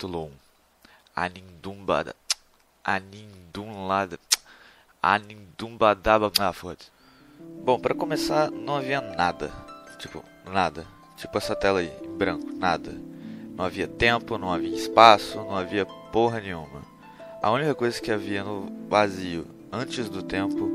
Capítulo 1 Anindumbada Anindumlada Anindumbadaba Ah, foda Bom, para começar, não havia nada. Tipo, nada. Tipo essa tela aí, em branco, nada. Não havia tempo, não havia espaço, não havia porra nenhuma. A única coisa que havia no vazio antes do tempo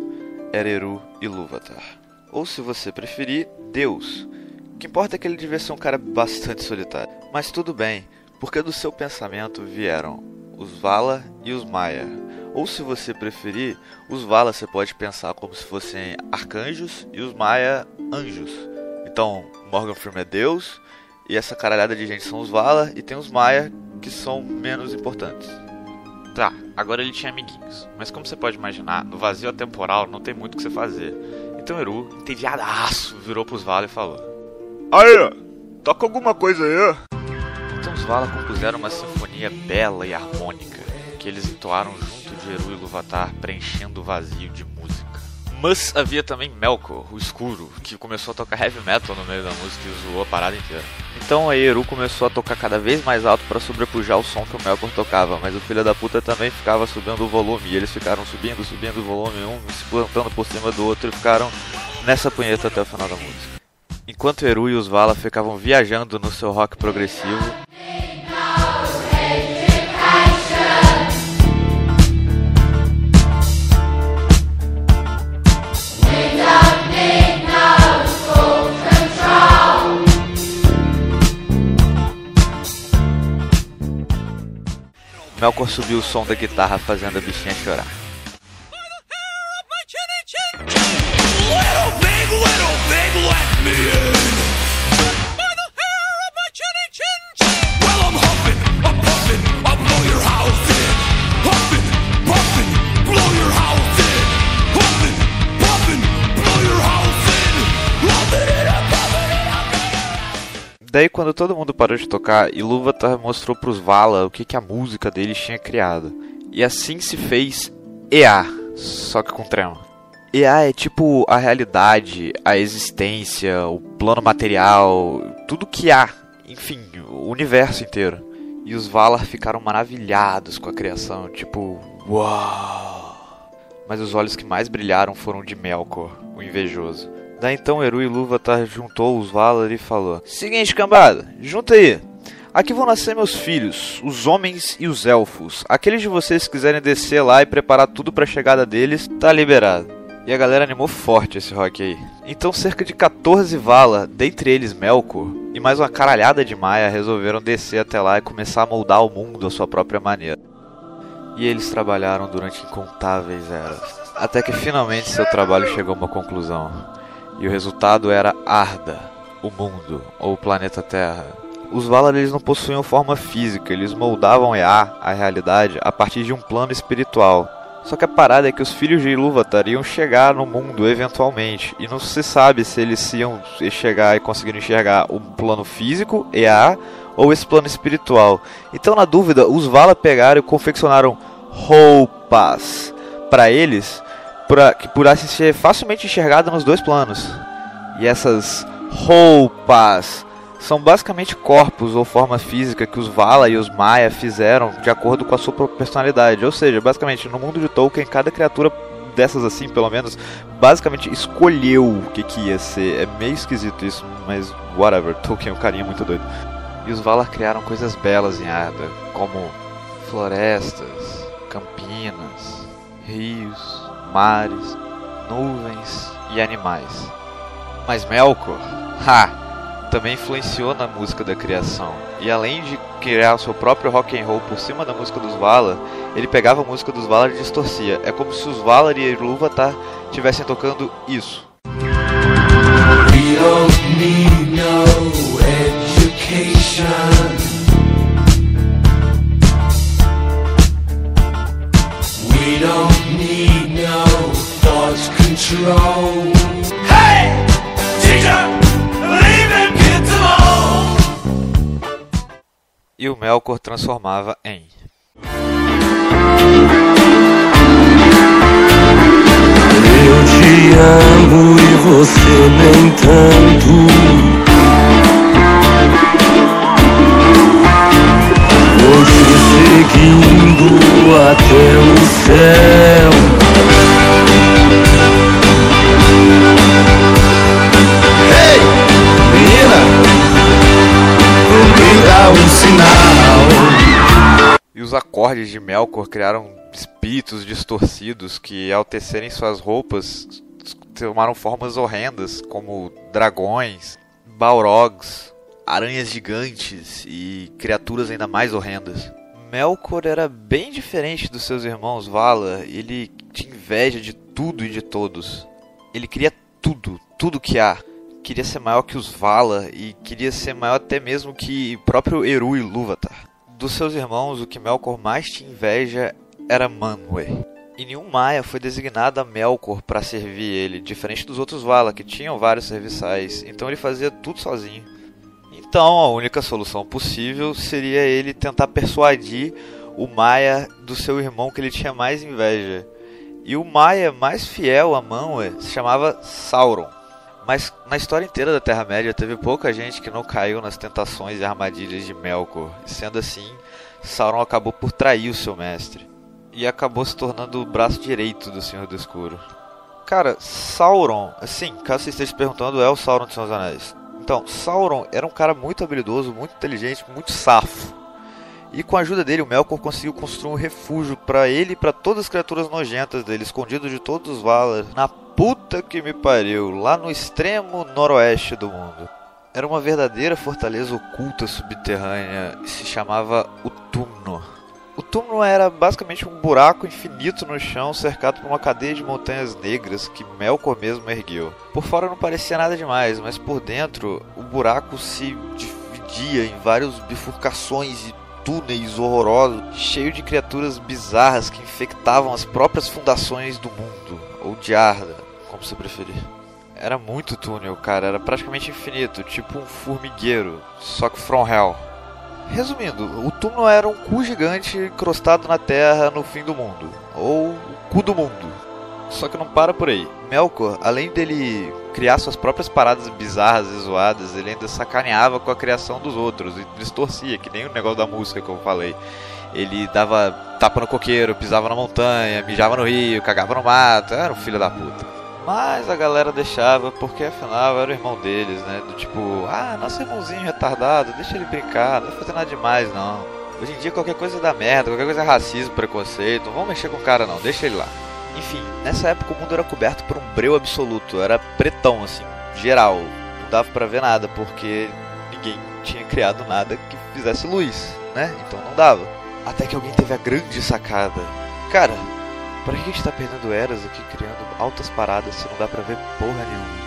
era Eru e Lúvatar. Ou se você preferir, Deus. O que importa é que ele devia ser um cara bastante solitário. Mas tudo bem, porque do seu pensamento vieram os Vala e os Maia. Ou se você preferir, os Vala você pode pensar como se fossem arcanjos e os Maia anjos. Então, Morgan Freeman é Deus e essa caralhada de gente são os Vala e tem os Maia que são menos importantes. Tá, agora ele tinha amiguinhos, mas como você pode imaginar, no vazio atemporal não tem muito o que você fazer. Então Eru, entediadaço, virou pros Vala e falou: Aí, toca alguma coisa aí. Então os Vala compuseram uma sinfonia bela e harmônica, que eles entoaram junto de Eru e Luvatar, preenchendo o vazio de música. Mas havia também Melkor, o escuro, que começou a tocar heavy metal no meio da música e zoou a parada inteira. Então a Eru começou a tocar cada vez mais alto para sobrepujar o som que o Melkor tocava, mas o filho da puta também ficava subindo o volume, e eles ficaram subindo, subindo o volume, um se plantando por cima do outro e ficaram nessa punheta até o final da música. Enquanto Eru e os Vala ficavam viajando no seu rock progressivo, Melkor subiu o som da guitarra fazendo a bichinha chorar. Daí, quando todo mundo parou de tocar, Ilúvatar mostrou pros Vala o que, que a música deles tinha criado. E assim se fez EA, só que com trema. EA é tipo a realidade, a existência, o plano material, tudo que há, enfim, o universo inteiro. E os Valar ficaram maravilhados com a criação, tipo, uau! Mas os olhos que mais brilharam foram de Melkor, o invejoso. Daí então Eru e Lúvatar juntou os Valar e falou: Seguinte, cambada, junta aí. Aqui vão nascer meus filhos, os homens e os elfos. Aqueles de vocês que quiserem descer lá e preparar tudo para a chegada deles, tá liberado. E a galera animou forte esse rock aí. Então cerca de 14 Vala, dentre eles Melkor, e mais uma caralhada de Maia resolveram descer até lá e começar a moldar o mundo à sua própria maneira. E eles trabalharam durante incontáveis eras, até que finalmente seu trabalho chegou a uma conclusão. E o resultado era Arda, o mundo, ou o planeta Terra. Os Valar eles não possuíam forma física, eles moldavam Ea, a realidade, a partir de um plano espiritual. Só que a parada é que os filhos de Ilúvatar iam chegar no mundo eventualmente, e não se sabe se eles iam chegar e conseguir enxergar o plano físico, EA, ou esse plano espiritual. Então, na dúvida, os Vala pegaram e confeccionaram roupas para eles, pra, que pudessem ser facilmente enxergadas nos dois planos. E essas roupas são basicamente corpos ou forma física que os Vala e os Maia fizeram de acordo com a sua personalidade. Ou seja, basicamente, no mundo de Tolkien, cada criatura dessas assim, pelo menos, basicamente escolheu o que, que ia ser. É meio esquisito isso, mas whatever. Tolkien é um carinha muito doido. E os Valar criaram coisas belas em Arda, como florestas, campinas, rios, mares, nuvens e animais. Mas Melkor, ha! também influenciou na música da criação. E além de criar o seu próprio rock and roll por cima da música dos Valar, ele pegava a música dos Valar e distorcia. É como se os Valar e Ilúvatar estivessem tocando isso. We don't need no education. control. Hey, teacher, leave kids alone. E o Melkor transformava em Eu te amo e você nem tanto. Vou te seguindo até o acordes de Melkor criaram espíritos distorcidos que, ao tecerem suas roupas, tomaram formas horrendas, como dragões, balrogs, aranhas gigantes e criaturas ainda mais horrendas. Melkor era bem diferente dos seus irmãos Vala, ele tinha inveja de tudo e de todos. Ele queria tudo, tudo que há. Queria ser maior que os Vala e queria ser maior até mesmo que o próprio Eru Ilúvatar. Dos seus irmãos, o que Melkor mais tinha inveja era Manwë. E nenhum Maia foi designado a Melkor para servir ele, diferente dos outros Vala, que tinham vários serviçais, então ele fazia tudo sozinho. Então a única solução possível seria ele tentar persuadir o Maia do seu irmão que ele tinha mais inveja. E o Maia mais fiel a Manwë se chamava Sauron. Mas na história inteira da Terra-média teve pouca gente que não caiu nas tentações e armadilhas de Melkor. Sendo assim, Sauron acabou por trair o seu mestre. E acabou se tornando o braço direito do Senhor do Escuro. Cara, Sauron, assim, caso você esteja perguntando, é o Sauron de Senhor dos Anéis. Então, Sauron era um cara muito habilidoso, muito inteligente, muito safo. E com a ajuda dele, o Melkor conseguiu construir um refúgio para ele e para todas as criaturas nojentas dele, escondido de todos os Valar, na puta que me pariu, lá no extremo noroeste do mundo. Era uma verdadeira fortaleza oculta subterrânea e se chamava o Túmno. O túmulo era basicamente um buraco infinito no chão, cercado por uma cadeia de montanhas negras que Melkor mesmo ergueu. Por fora não parecia nada demais, mas por dentro o buraco se dividia em várias bifurcações e túneis horrorosos, cheio de criaturas bizarras que infectavam as próprias fundações do mundo, ou de Arda, como você preferir. Era muito túnel, cara, era praticamente infinito, tipo um formigueiro, só que from hell. Resumindo, o túmulo era um cu gigante encrostado na terra no fim do mundo, ou o cu do mundo. Só que não para por aí. Melkor, além dele criar suas próprias paradas bizarras e zoadas, ele ainda sacaneava com a criação dos outros e distorcia, que nem o negócio da música que eu falei. Ele dava tapa no coqueiro, pisava na montanha, mijava no rio, cagava no mato, era um filho da puta. Mas a galera deixava, porque afinal era o irmão deles, né? Do tipo, ah, nosso irmãozinho retardado, deixa ele brincar, não vai fazer nada demais não. Hoje em dia qualquer coisa dá merda, qualquer coisa é racismo, preconceito, não vamos mexer com o cara não, deixa ele lá. Enfim, nessa época o mundo era coberto por um breu absoluto, era pretão assim, geral. Não dava pra ver nada, porque ninguém tinha criado nada que fizesse luz, né? Então não dava. Até que alguém teve a grande sacada. Cara, Pra que a gente tá perdendo eras aqui criando altas paradas se não dá pra ver porra nenhuma?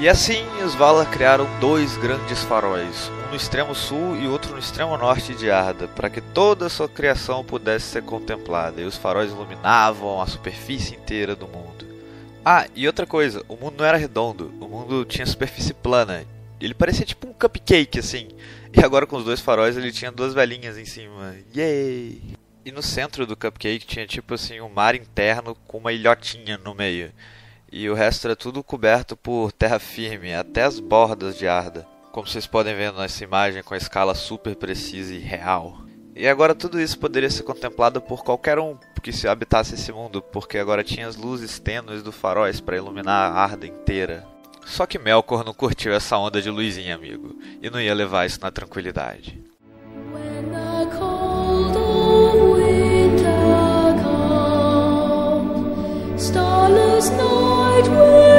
E assim, os Valar criaram dois grandes faróis, um no extremo sul e outro no extremo norte de Arda, para que toda a sua criação pudesse ser contemplada, e os faróis iluminavam a superfície inteira do mundo. Ah, e outra coisa, o mundo não era redondo, o mundo tinha superfície plana. Ele parecia tipo um cupcake, assim. E agora com os dois faróis ele tinha duas velhinhas em cima. Yay! E no centro do cupcake tinha tipo assim um mar interno com uma ilhotinha no meio. E o resto era tudo coberto por terra firme, até as bordas de Arda. Como vocês podem ver nessa imagem com a escala super precisa e real. E agora tudo isso poderia ser contemplado por qualquer um que se habitasse esse mundo, porque agora tinha as luzes tênues do faróis para iluminar a Arda inteira. Só que Melkor não curtiu essa onda de luzinha, amigo, e não ia levar isso na tranquilidade. it.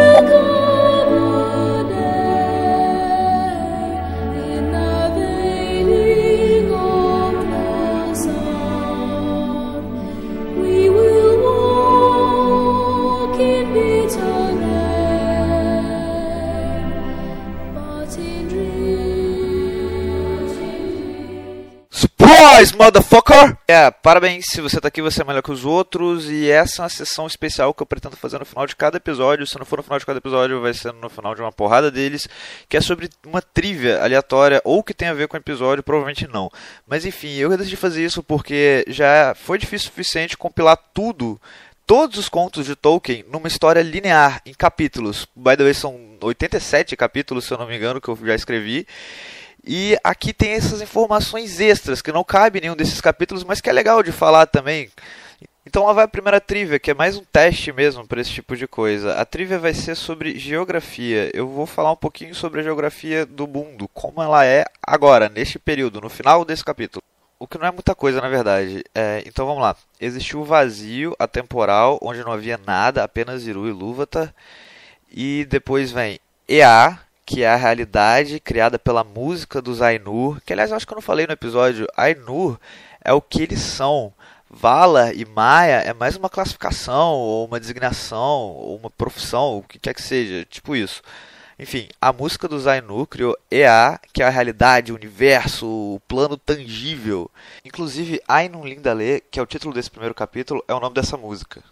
Surprise, motherfucker! É, parabéns, se você tá aqui, você é melhor que os outros. E essa é uma sessão especial que eu pretendo fazer no final de cada episódio. Se não for no final de cada episódio, vai ser no final de uma porrada deles. Que é sobre uma trivia aleatória ou que tem a ver com o episódio, provavelmente não. Mas enfim, eu decidi fazer isso porque já foi difícil o suficiente compilar tudo. Todos os contos de Tolkien numa história linear, em capítulos. By the way, são 87 capítulos, se eu não me engano, que eu já escrevi. E aqui tem essas informações extras que não cabe em nenhum desses capítulos, mas que é legal de falar também. Então lá vai a primeira trivia, que é mais um teste mesmo para esse tipo de coisa. A trivia vai ser sobre geografia. Eu vou falar um pouquinho sobre a geografia do mundo, como ela é agora, neste período, no final desse capítulo. O que não é muita coisa, na verdade. É, então vamos lá. Existiu o vazio atemporal, onde não havia nada, apenas Iru e Lúvatar. E depois vem Ea, que é a realidade criada pela música dos Ainur. Que aliás eu acho que eu não falei no episódio. Ainur é o que eles são. Vala e Maia é mais uma classificação, ou uma designação, ou uma profissão, o que quer que seja, tipo isso. Enfim, a música do Zainu criou EA, que é a realidade, o universo, o plano tangível. Inclusive, Ainun Lindale, que é o título desse primeiro capítulo, é o nome dessa música.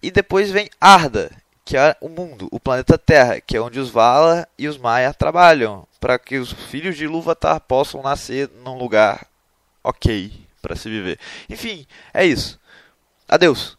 E depois vem Arda, que é o mundo, o planeta Terra, que é onde os Vala e os Maia trabalham, para que os filhos de Ilúvatar possam nascer num lugar ok para se viver. Enfim, é isso. Adeus.